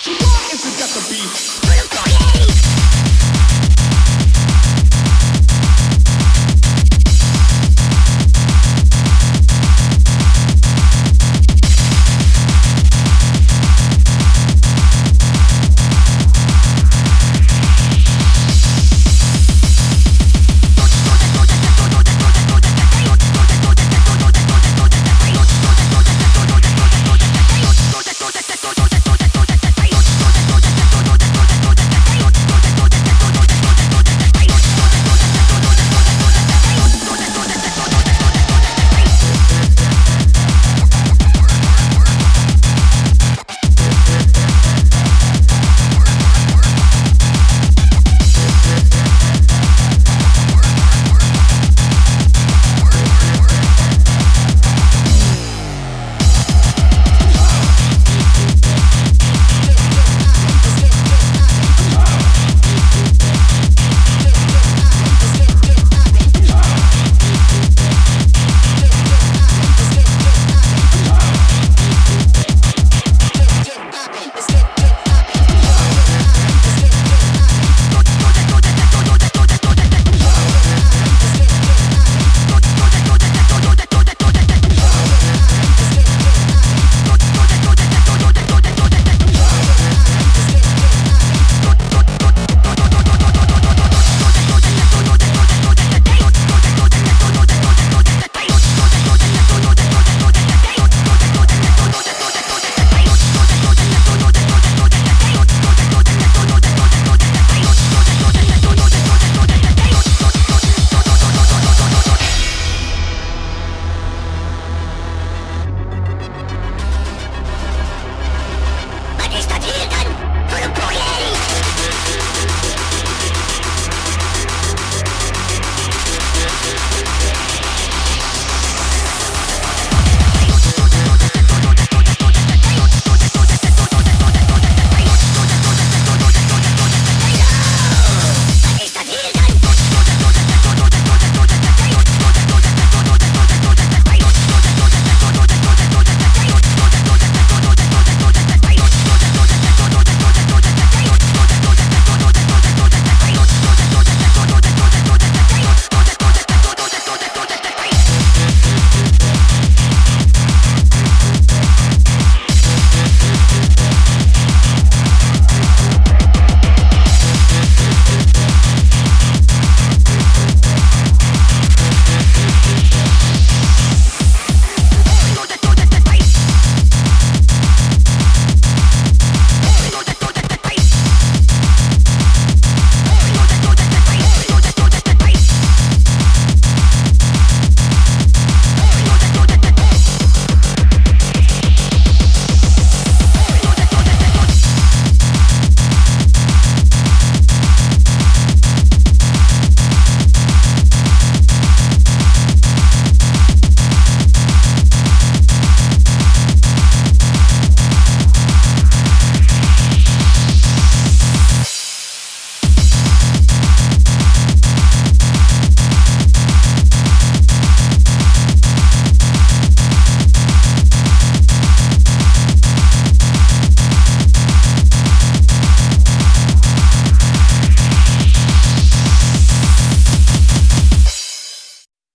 So why is it got to be?